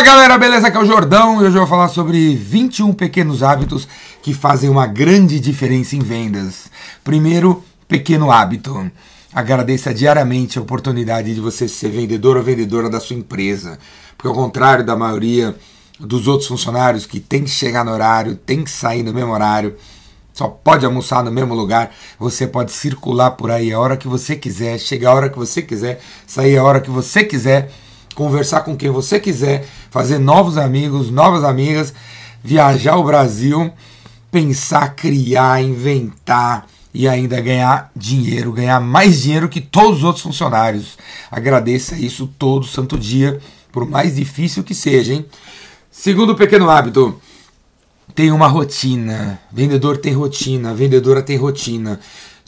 Fala galera, beleza? Aqui é o Jordão e hoje eu vou falar sobre 21 pequenos hábitos que fazem uma grande diferença em vendas. Primeiro, pequeno hábito. Agradeça diariamente a oportunidade de você ser vendedor ou vendedora da sua empresa. Porque ao contrário da maioria dos outros funcionários que tem que chegar no horário, tem que sair no mesmo horário, só pode almoçar no mesmo lugar, você pode circular por aí a hora que você quiser, chegar a hora que você quiser, sair a hora que você quiser conversar com quem você quiser, fazer novos amigos, novas amigas, viajar o Brasil, pensar, criar, inventar e ainda ganhar dinheiro, ganhar mais dinheiro que todos os outros funcionários. Agradeça isso todo santo dia, por mais difícil que seja, hein? Segundo pequeno hábito, tem uma rotina. Vendedor tem rotina, vendedora tem rotina.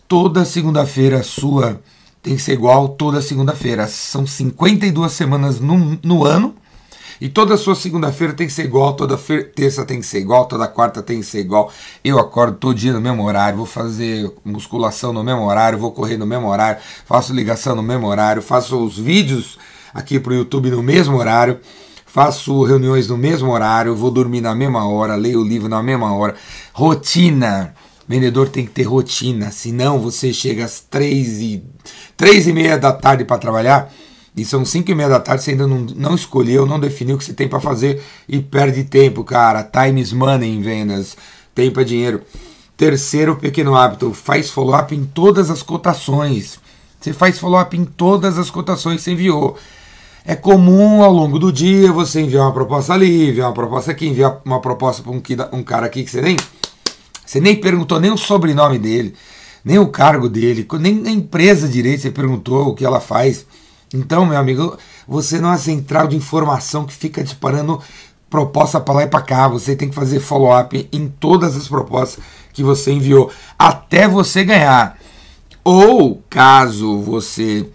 Toda segunda-feira sua tem que ser igual toda segunda-feira. São 52 semanas no, no ano. E toda sua segunda-feira tem que ser igual, toda terça tem que ser igual, toda quarta tem que ser igual. Eu acordo todo dia no mesmo horário, vou fazer musculação no mesmo horário, vou correr no mesmo horário, faço ligação no mesmo horário, faço os vídeos aqui para o YouTube no mesmo horário, faço reuniões no mesmo horário, vou dormir na mesma hora, leio o livro na mesma hora. Rotina. Vendedor tem que ter rotina, senão você chega às três e, três e meia da tarde para trabalhar e são cinco e meia da tarde, você ainda não, não escolheu, não definiu o que você tem para fazer e perde tempo, cara. Time is money em vendas, tempo é dinheiro. Terceiro pequeno hábito, faz follow-up em todas as cotações. Você faz follow-up em todas as cotações que você enviou. É comum ao longo do dia você enviar uma proposta ali, enviar uma proposta aqui, enviar uma proposta para um, um cara aqui que você nem você nem perguntou nem o sobrenome dele, nem o cargo dele, nem a empresa direito você perguntou o que ela faz. Então, meu amigo, você não é central de informação que fica disparando proposta para lá e para cá. Você tem que fazer follow-up em todas as propostas que você enviou até você ganhar. Ou caso você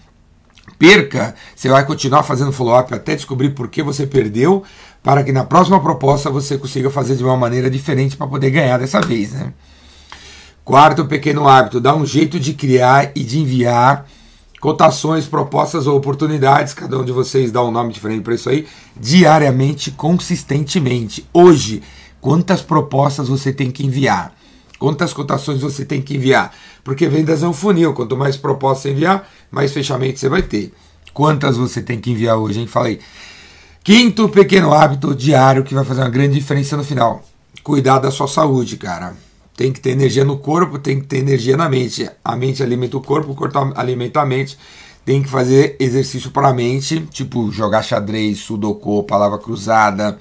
perca, você vai continuar fazendo follow-up até descobrir por que você perdeu para que na próxima proposta você consiga fazer de uma maneira diferente para poder ganhar dessa vez. Né? Quarto pequeno hábito: dá um jeito de criar e de enviar cotações, propostas ou oportunidades, cada um de vocês dá um nome diferente para isso aí, diariamente, consistentemente. Hoje, quantas propostas você tem que enviar? Quantas cotações você tem que enviar? Porque vendas é um funil, quanto mais propostas você enviar, mais fechamento você vai ter. Quantas você tem que enviar hoje, hein? Falei. Quinto pequeno hábito diário que vai fazer uma grande diferença no final. Cuidar da sua saúde, cara. Tem que ter energia no corpo, tem que ter energia na mente. A mente alimenta o corpo, o corpo alimenta a mente. Tem que fazer exercício para a mente, tipo jogar xadrez, sudoku, palavra cruzada.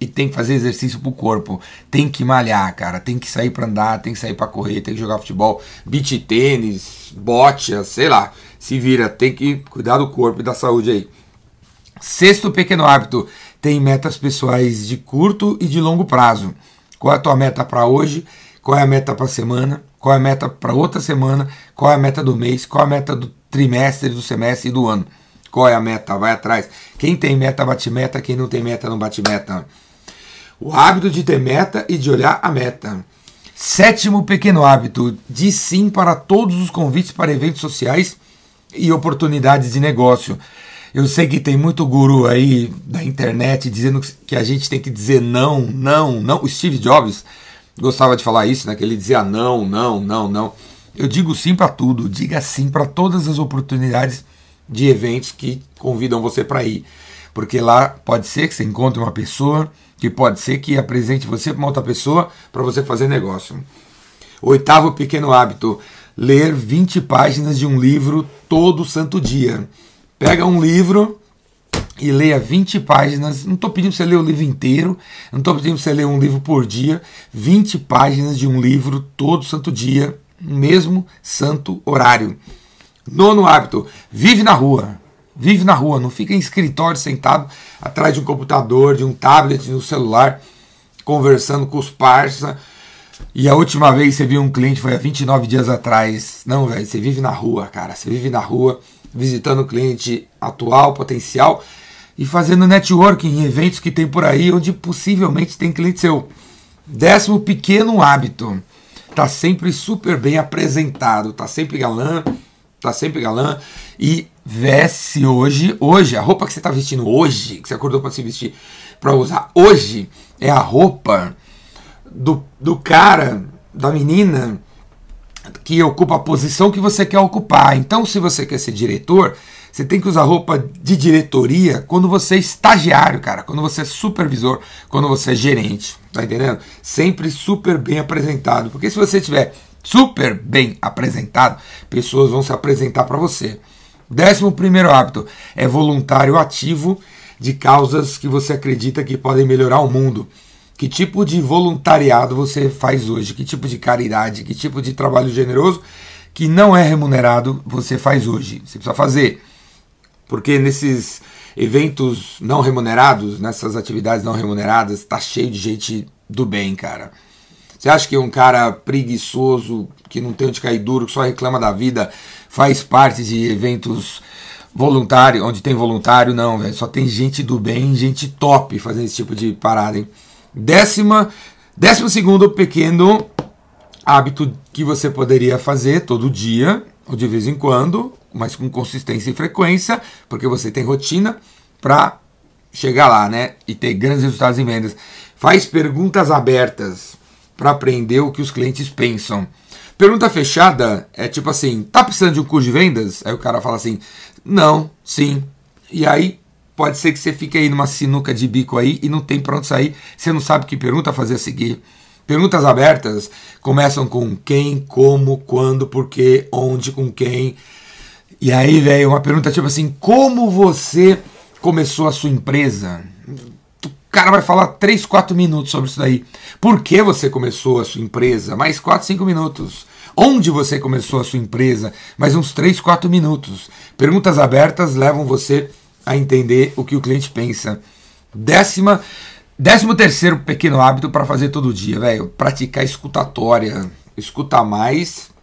E tem que fazer exercício para o corpo. Tem que malhar, cara. Tem que sair para andar, tem que sair para correr, tem que jogar futebol, beach tênis, bote, sei lá. Se vira, tem que cuidar do corpo e da saúde aí. Sexto pequeno hábito: tem metas pessoais de curto e de longo prazo. Qual é a tua meta para hoje? Qual é a meta para a semana? Qual é a meta para outra semana? Qual é a meta do mês? Qual é a meta do trimestre, do semestre e do ano? Qual é a meta? Vai atrás. Quem tem meta bate meta, quem não tem meta não bate meta. O hábito de ter meta e de olhar a meta. Sétimo pequeno hábito: diz sim para todos os convites para eventos sociais e oportunidades de negócio. Eu sei que tem muito guru aí da internet dizendo que a gente tem que dizer não, não, não. O Steve Jobs gostava de falar isso, né? Que ele dizia não, não, não, não. Eu digo sim para tudo, diga sim para todas as oportunidades de eventos que convidam você para ir. Porque lá pode ser que você encontre uma pessoa, que pode ser que apresente você para uma outra pessoa para você fazer negócio. Oitavo pequeno hábito: ler 20 páginas de um livro todo santo dia. Pega um livro e leia 20 páginas. Não estou pedindo para você ler o livro inteiro, não estou pedindo para você ler um livro por dia. 20 páginas de um livro todo santo dia, mesmo santo horário. Nono hábito: vive na rua. Vive na rua, não fica em escritório sentado atrás de um computador, de um tablet, de um celular, conversando com os parça. E a última vez que você viu um cliente foi há 29 dias atrás. Não, velho, você vive na rua, cara. Você vive na rua visitando o cliente atual, potencial e fazendo networking em eventos que tem por aí onde possivelmente tem cliente seu. Décimo pequeno hábito. Tá sempre super bem apresentado, tá sempre galã, tá sempre galã e veste hoje, hoje, a roupa que você está vestindo hoje, que você acordou para se vestir para usar hoje, é a roupa do, do cara, da menina que ocupa a posição que você quer ocupar. Então, se você quer ser diretor, você tem que usar roupa de diretoria quando você é estagiário, cara, quando você é supervisor, quando você é gerente, tá entendendo? Sempre super bem apresentado, porque se você tiver super bem apresentado, pessoas vão se apresentar para você. Décimo primeiro hábito é voluntário ativo de causas que você acredita que podem melhorar o mundo. Que tipo de voluntariado você faz hoje? Que tipo de caridade? Que tipo de trabalho generoso que não é remunerado você faz hoje? Você precisa fazer. Porque nesses eventos não remunerados, nessas atividades não remuneradas, tá cheio de gente do bem, cara. Você acha que um cara preguiçoso, que não tem onde cair duro, que só reclama da vida, faz parte de eventos voluntários, onde tem voluntário? Não, velho. Só tem gente do bem, gente top fazendo esse tipo de parada, hein? Décima, décimo segundo pequeno hábito que você poderia fazer todo dia, ou de vez em quando, mas com consistência e frequência, porque você tem rotina para chegar lá, né? E ter grandes resultados em vendas. Faz perguntas abertas para aprender o que os clientes pensam. Pergunta fechada é tipo assim: tá precisando de um curso de vendas? Aí o cara fala assim: não, sim. E aí pode ser que você fique aí numa sinuca de bico aí e não tem para onde sair. Você não sabe que pergunta fazer a seguir. Perguntas abertas começam com quem, como, quando, por quê, onde, com quem. E aí, velho, uma pergunta tipo assim: como você começou a sua empresa? O cara vai falar 3, 4 minutos sobre isso daí. Por que você começou a sua empresa? Mais 4, 5 minutos. Onde você começou a sua empresa? Mais uns 3, 4 minutos. Perguntas abertas levam você a entender o que o cliente pensa. Décima, décimo terceiro pequeno hábito para fazer todo dia, velho. Praticar escutatória. Escuta mais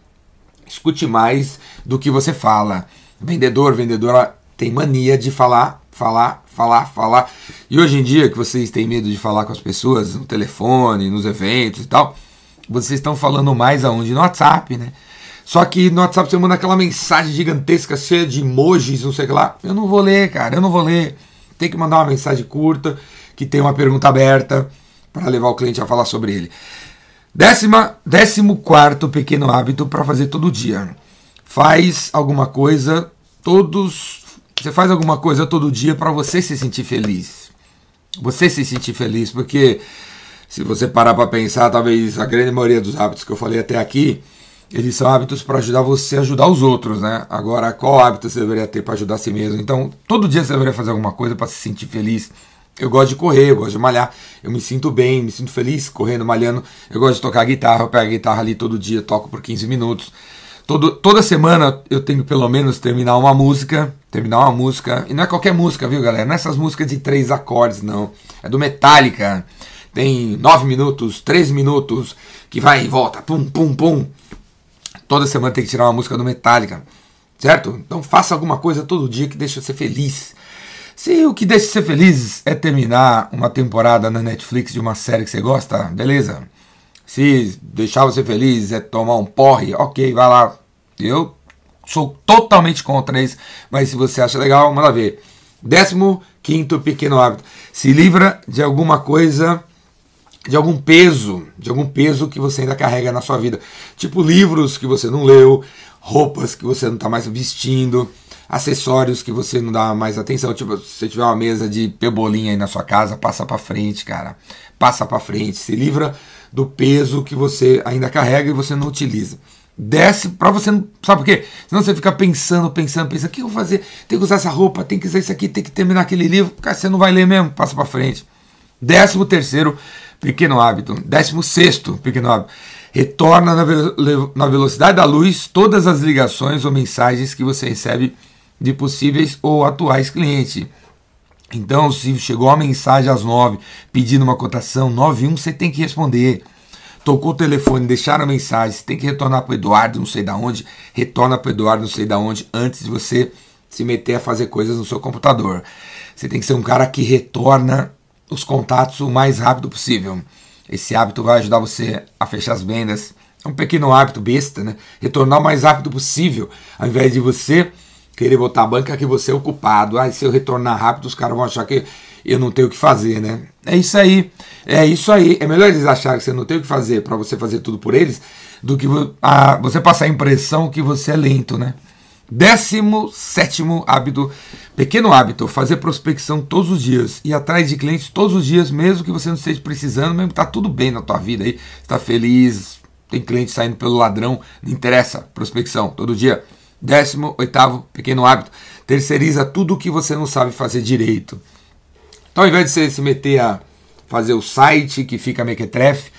escute mais do que você fala. Vendedor, vendedora tem mania de falar, falar, falar, falar. E hoje em dia que vocês têm medo de falar com as pessoas no telefone, nos eventos e tal, vocês estão falando mais aonde? No WhatsApp, né? Só que no WhatsApp você manda aquela mensagem gigantesca, cheia de emojis, não sei o que lá. Eu não vou ler, cara, eu não vou ler. Tem que mandar uma mensagem curta, que tem uma pergunta aberta, para levar o cliente a falar sobre ele. Décima, décimo quarto pequeno hábito para fazer todo dia. Faz alguma coisa todos. Você faz alguma coisa todo dia para você se sentir feliz. Você se sentir feliz, porque se você parar para pensar, talvez a grande maioria dos hábitos que eu falei até aqui, eles são hábitos para ajudar você a ajudar os outros, né? Agora, qual hábito você deveria ter para ajudar a si mesmo? Então, todo dia você deveria fazer alguma coisa para se sentir feliz eu gosto de correr, eu gosto de malhar, eu me sinto bem, me sinto feliz correndo, malhando. Eu gosto de tocar guitarra, eu pego a guitarra ali todo dia, toco por 15 minutos. Todo, toda semana eu tenho pelo menos terminar uma música, terminar uma música, e não é qualquer música, viu galera? Não é essas músicas de três acordes, não. É do Metallica, tem 9 minutos, 3 minutos, que vai e volta, pum, pum, pum. Toda semana tem que tirar uma música do Metallica, certo? Então faça alguma coisa todo dia que deixa você feliz. Se o que deixa você feliz é terminar uma temporada na Netflix de uma série que você gosta, beleza. Se deixar você feliz é tomar um porre, ok, vai lá. Eu sou totalmente contra isso, mas se você acha legal, manda ver. Décimo quinto pequeno hábito. Se livra de alguma coisa, de algum peso, de algum peso que você ainda carrega na sua vida. Tipo livros que você não leu, roupas que você não está mais vestindo, acessórios que você não dá mais atenção. Tipo, se você tiver uma mesa de pebolinha aí na sua casa, passa para frente, cara. Passa para frente. Se livra do peso que você ainda carrega e você não utiliza. Desce para você não. Sabe por quê? Senão você fica pensando, pensando, pensando: o que eu vou fazer? Tem que usar essa roupa, tem que usar isso aqui, tem que terminar aquele livro. Cara, você não vai ler mesmo, passa para frente. Décimo terceiro pequeno hábito. Décimo sexto pequeno hábito retorna na, velocidade da luz todas as ligações ou mensagens que você recebe de possíveis ou atuais clientes. Então, se chegou uma mensagem às 9 pedindo uma cotação 91, você tem que responder. Tocou o telefone, deixaram a mensagem, você tem que retornar para o Eduardo, não sei da onde, retorna para o Eduardo, não sei da onde, antes de você se meter a fazer coisas no seu computador. Você tem que ser um cara que retorna os contatos o mais rápido possível. Esse hábito vai ajudar você a fechar as vendas. É um pequeno hábito besta, né? Retornar o mais rápido possível, ao invés de você querer botar a banca que você é ocupado. Ah, se eu retornar rápido, os caras vão achar que eu não tenho o que fazer, né? É isso aí. É isso aí. É melhor eles acharem que você não tem o que fazer para você fazer tudo por eles do que você passar a impressão que você é lento, né? Décimo sétimo hábito, pequeno hábito, fazer prospecção todos os dias, ir atrás de clientes todos os dias, mesmo que você não esteja precisando, mesmo que tá tudo bem na tua vida aí, está feliz, tem cliente saindo pelo ladrão, não interessa, prospecção todo dia. Décimo oitavo, pequeno hábito, terceiriza tudo o que você não sabe fazer direito. Então, ao invés de você se meter a fazer o site que fica mequetrefe,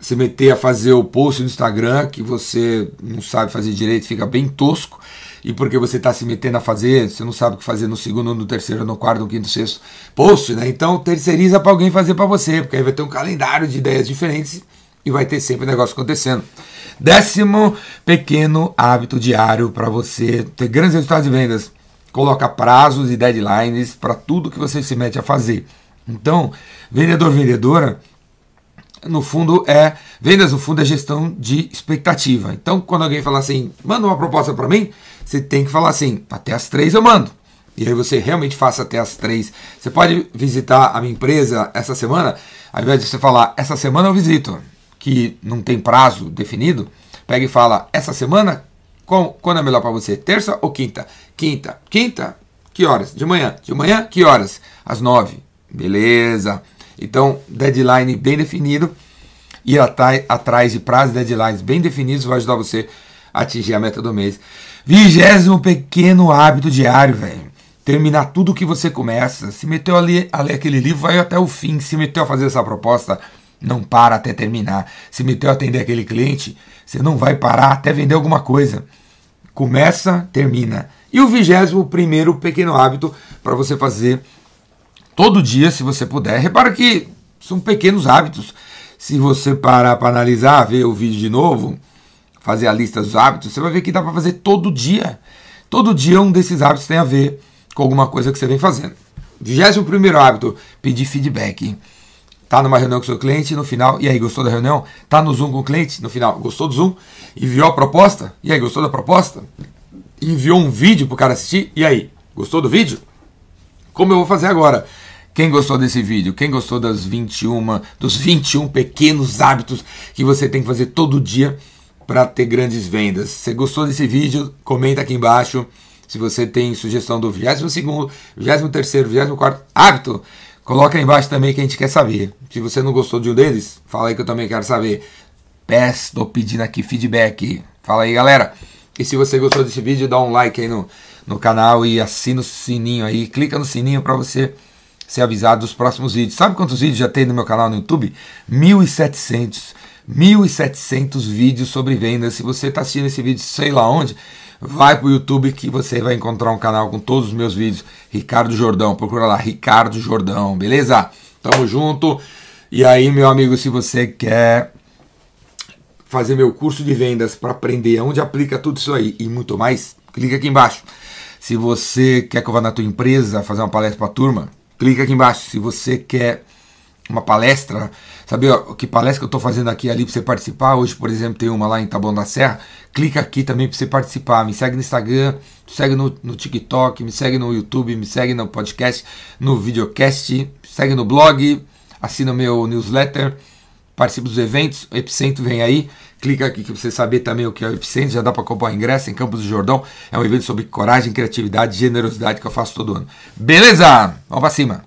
se meter a fazer o post no Instagram que você não sabe fazer direito, fica bem tosco, e porque você está se metendo a fazer, você não sabe o que fazer no segundo, no terceiro, no quarto, no quinto, sexto post, né? Então terceiriza para alguém fazer para você, porque aí vai ter um calendário de ideias diferentes e vai ter sempre negócio acontecendo. Décimo pequeno hábito diário para você ter grandes resultados de vendas coloca prazos e deadlines para tudo que você se mete a fazer. Então, vendedor, vendedora, no fundo é vendas no fundo é gestão de expectativa. Então, quando alguém fala assim, manda uma proposta para mim, você tem que falar assim, até as três eu mando. E aí você realmente faça até as três. Você pode visitar a minha empresa essa semana, ao invés de você falar essa semana eu visito, que não tem prazo definido, pega e fala essa semana quando é melhor para você? Terça ou quinta? Quinta. Quinta? Que horas? De manhã. De manhã? Que horas? Às nove. Beleza. Então, deadline bem definido. Ir atrás de prazos e deadlines bem definidos vai ajudar você a atingir a meta do mês. Vigésimo pequeno hábito diário, velho. Terminar tudo que você começa. Se meteu ali a ler aquele livro, vai até o fim. Se meteu a fazer essa proposta, não para até terminar. Se meteu a atender aquele cliente, você não vai parar até vender alguma coisa. Começa, termina. E o vigésimo primeiro pequeno hábito para você fazer todo dia, se você puder. Repara que são pequenos hábitos. Se você parar para analisar, ver o vídeo de novo, fazer a lista dos hábitos, você vai ver que dá para fazer todo dia. Todo dia um desses hábitos tem a ver com alguma coisa que você vem fazendo. Vigésimo primeiro hábito, pedir feedback. Tá numa reunião com seu cliente, no final, e aí, gostou da reunião? Tá no Zoom com o cliente, no final, gostou do Zoom? Enviou a proposta? E aí, gostou da proposta? Enviou um vídeo pro cara assistir? E aí, gostou do vídeo? Como eu vou fazer agora? Quem gostou desse vídeo? Quem gostou das 21, dos 21 pequenos hábitos que você tem que fazer todo dia para ter grandes vendas? Se gostou desse vídeo, comenta aqui embaixo. Se você tem sugestão do 22º, 23º, 24º hábito, Coloca aí embaixo também que a gente quer saber. Se você não gostou de um deles, fala aí que eu também quero saber. Peço, tô pedindo aqui feedback. Fala aí, galera. E se você gostou desse vídeo, dá um like aí no, no canal e assina o sininho aí. Clica no sininho para você ser avisado dos próximos vídeos. Sabe quantos vídeos já tem no meu canal no YouTube? 1.700. 1.700 vídeos sobre vendas. Se você está assistindo esse vídeo, sei lá onde, vai para o YouTube que você vai encontrar um canal com todos os meus vídeos. Ricardo Jordão, procura lá, Ricardo Jordão, beleza? Tamo junto. E aí, meu amigo, se você quer fazer meu curso de vendas para aprender onde aplica tudo isso aí e muito mais, clica aqui embaixo. Se você quer que eu vá na tua empresa fazer uma palestra para a turma, clica aqui embaixo. Se você quer uma palestra, saber o que palestra que eu estou fazendo aqui ali para você participar. Hoje, por exemplo, tem uma lá em Taboão da Serra. Clica aqui também para você participar. Me segue no Instagram, me segue no, no TikTok, me segue no YouTube, me segue no podcast, no videocast, segue no blog, assina o meu newsletter, participe dos eventos. O Epicentro vem aí. Clica aqui para você saber também o que é o Epicentro. Já dá para comprar ingresso em Campos do Jordão. É um evento sobre coragem, criatividade e generosidade que eu faço todo ano. Beleza? Vamos para cima.